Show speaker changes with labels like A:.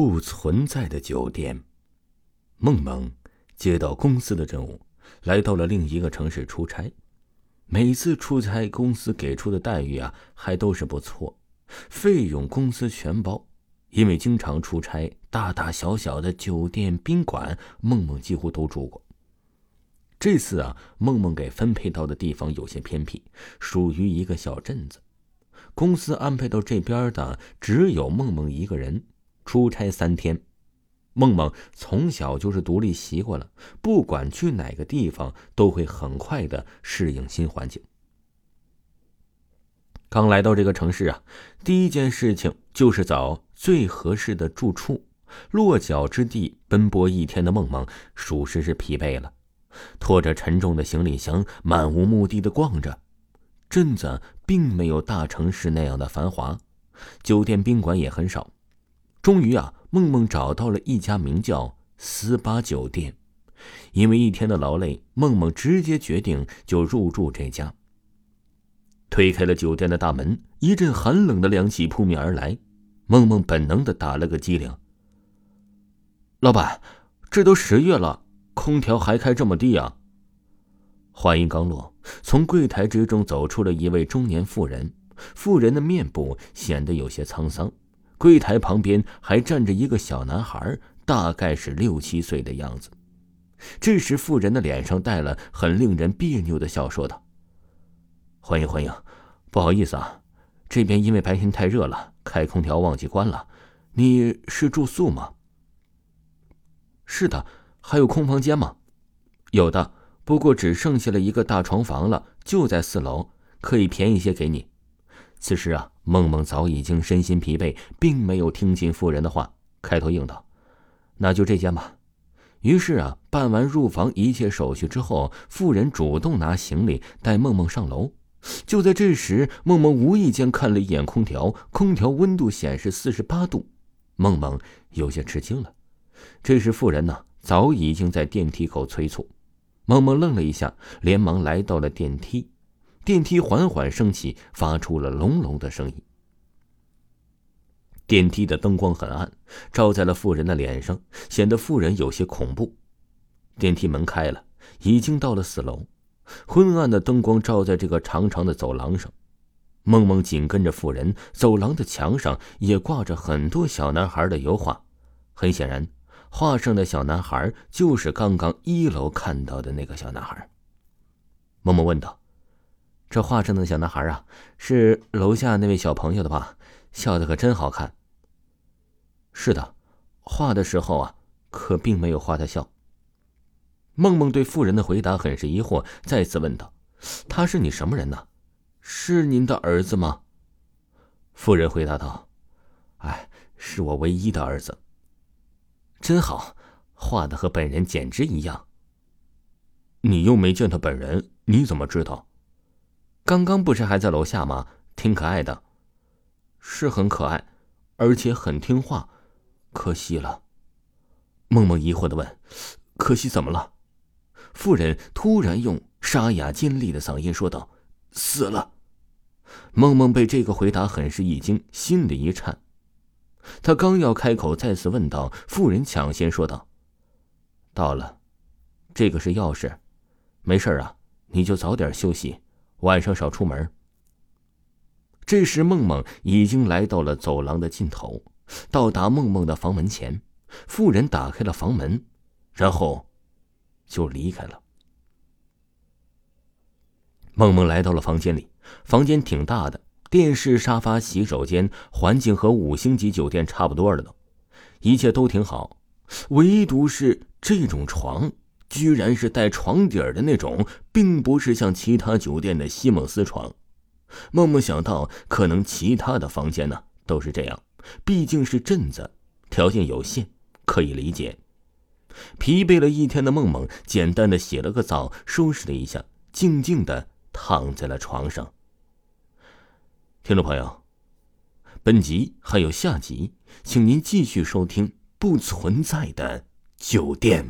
A: 不存在的酒店。梦梦接到公司的任务，来到了另一个城市出差。每次出差，公司给出的待遇啊，还都是不错，费用公司全包。因为经常出差，大大小小的酒店、宾馆，梦梦几乎都住过。这次啊，梦梦给分配到的地方有些偏僻，属于一个小镇子。公司安排到这边的只有梦梦一个人。出差三天，梦梦从小就是独立习惯了，不管去哪个地方，都会很快的适应新环境。刚来到这个城市啊，第一件事情就是找最合适的住处。落脚之地，奔波一天的梦梦，属实是疲惫了。拖着沉重的行李箱，漫无目的的逛着。镇子并没有大城市那样的繁华，酒店宾馆也很少。终于啊，梦梦找到了一家名叫“斯巴酒店”。因为一天的劳累，梦梦直接决定就入住这家。推开了酒店的大门，一阵寒冷的凉气扑面而来，梦梦本能的打了个激灵。老板，这都十月了。空调还开这么低啊！话音刚落，从柜台之中走出了一位中年妇人，妇人的面部显得有些沧桑。柜台旁边还站着一个小男孩，大概是六七岁的样子。这时，妇人的脸上带了很令人别扭的笑，说道：“欢迎欢迎，不好意思啊，这边因为白天太热了，开空调忘记关了。你是住宿吗？”“是的。”还有空房间吗？有的，不过只剩下了一个大床房了，就在四楼，可以便宜些给你。此时啊，梦梦早已经身心疲惫，并没有听进妇人的话，开头应道：“那就这间吧。”于是啊，办完入房一切手续之后，妇人主动拿行李带梦梦上楼。就在这时，梦梦无意间看了一眼空调，空调温度显示四十八度，梦梦有些吃惊了。这时，妇人呢？早已经在电梯口催促，梦梦愣了一下，连忙来到了电梯。电梯缓缓升起，发出了隆隆的声音。电梯的灯光很暗，照在了妇人的脸上，显得妇人有些恐怖。电梯门开了，已经到了四楼。昏暗的灯光照在这个长长的走廊上，梦梦紧跟着妇人。走廊的墙上也挂着很多小男孩的油画，很显然。画上的小男孩就是刚刚一楼看到的那个小男孩。梦梦问道：“这画上的小男孩啊，是楼下那位小朋友的吧？笑得可真好看。”“是的，画的时候啊，可并没有画他笑。”梦梦对妇人的回答很是疑惑，再次问道：“他是你什么人呢？是您的儿子吗？”妇人回答道：“哎，是我唯一的儿子。”真好，画的和本人简直一样。你又没见他本人，你怎么知道？刚刚不是还在楼下吗？挺可爱的，是很可爱，而且很听话。可惜了。梦梦疑惑的问：“可惜怎么了？”妇人突然用沙哑尖利的嗓音说道：“死了。”梦梦被这个回答很是一惊，心里一颤。他刚要开口再次问道，妇人抢先说道：“到了，这个是钥匙，没事啊，你就早点休息，晚上少出门。”这时，梦梦已经来到了走廊的尽头，到达梦梦的房门前，妇人打开了房门，然后就离开了。梦梦来到了房间里，房间挺大的。电视、沙发、洗手间，环境和五星级酒店差不多了都，一切都挺好，唯独是这种床，居然是带床底儿的那种，并不是像其他酒店的西蒙斯床。梦梦想到，可能其他的房间呢都是这样，毕竟是镇子，条件有限，可以理解。疲惫了一天的梦梦，简单的洗了个澡，收拾了一下，静静的躺在了床上。听众朋友，本集还有下集，请您继续收听《不存在的酒店》。